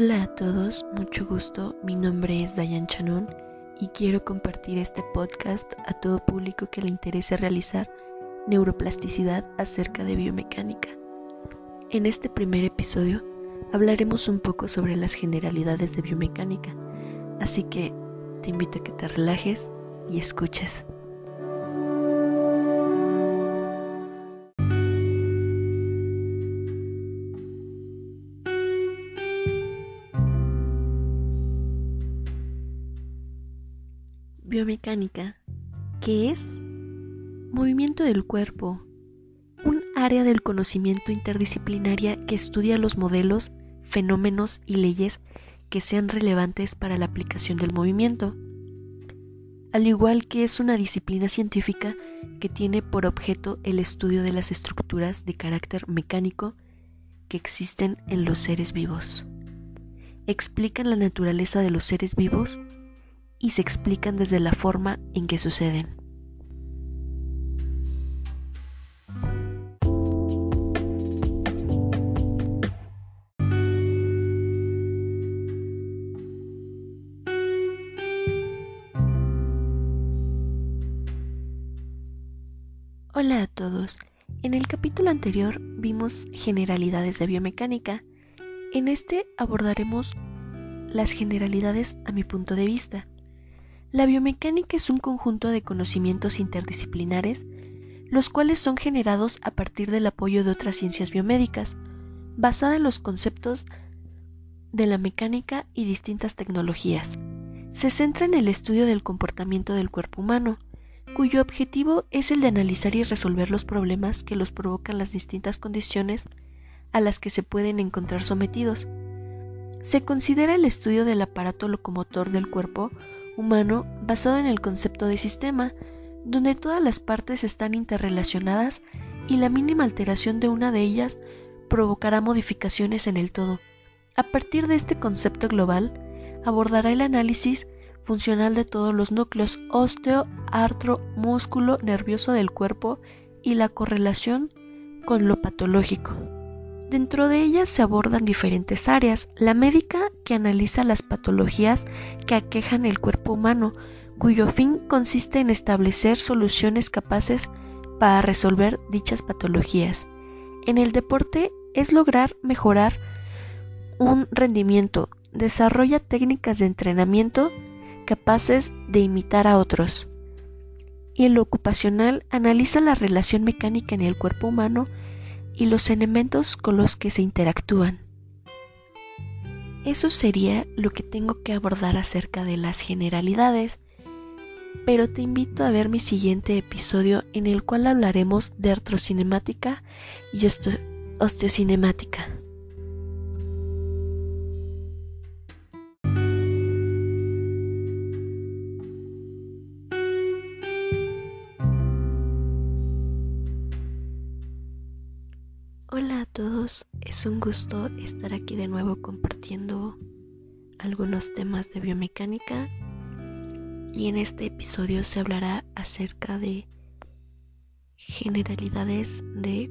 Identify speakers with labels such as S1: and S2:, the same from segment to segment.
S1: Hola a todos, mucho gusto. Mi nombre es Dayan Chanón y quiero compartir este podcast a todo público que le interese realizar neuroplasticidad acerca de biomecánica. En este primer episodio hablaremos un poco sobre las generalidades de biomecánica, así que te invito a que te relajes y escuches. Biomecánica, ¿qué es? Movimiento del cuerpo, un área del conocimiento interdisciplinaria que estudia los modelos, fenómenos y leyes que sean relevantes para la aplicación del movimiento, al igual que es una disciplina científica que tiene por objeto el estudio de las estructuras de carácter mecánico que existen en los seres vivos. Explican la naturaleza de los seres vivos y se explican desde la forma en que suceden. Hola a todos. En el capítulo anterior vimos generalidades de biomecánica. En este abordaremos las generalidades a mi punto de vista. La biomecánica es un conjunto de conocimientos interdisciplinares, los cuales son generados a partir del apoyo de otras ciencias biomédicas, basada en los conceptos de la mecánica y distintas tecnologías. Se centra en el estudio del comportamiento del cuerpo humano, cuyo objetivo es el de analizar y resolver los problemas que los provocan las distintas condiciones a las que se pueden encontrar sometidos. Se considera el estudio del aparato locomotor del cuerpo humano basado en el concepto de sistema, donde todas las partes están interrelacionadas y la mínima alteración de una de ellas provocará modificaciones en el todo. A partir de este concepto global, abordará el análisis funcional de todos los núcleos óseo, artro, músculo, nervioso del cuerpo y la correlación con lo patológico. Dentro de ellas se abordan diferentes áreas. La médica que analiza las patologías que aquejan el cuerpo humano, cuyo fin consiste en establecer soluciones capaces para resolver dichas patologías. En el deporte es lograr mejorar un rendimiento, desarrolla técnicas de entrenamiento capaces de imitar a otros. Y en lo ocupacional analiza la relación mecánica en el cuerpo humano y los elementos con los que se interactúan. Eso sería lo que tengo que abordar acerca de las generalidades, pero te invito a ver mi siguiente episodio en el cual hablaremos de artrocinemática y osteocinemática. Hola a todos, es un gusto estar aquí de nuevo compartiendo algunos temas de biomecánica y en este episodio se hablará acerca de generalidades de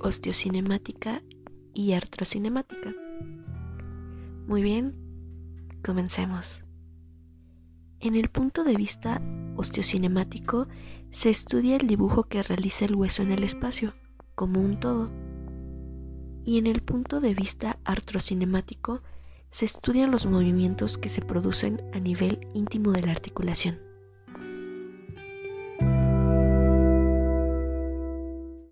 S1: osteocinemática y artrocinemática. Muy bien, comencemos. En el punto de vista osteocinemático se estudia el dibujo que realiza el hueso en el espacio como un todo y en el punto de vista artrocinemático se estudian los movimientos que se producen a nivel íntimo de la articulación.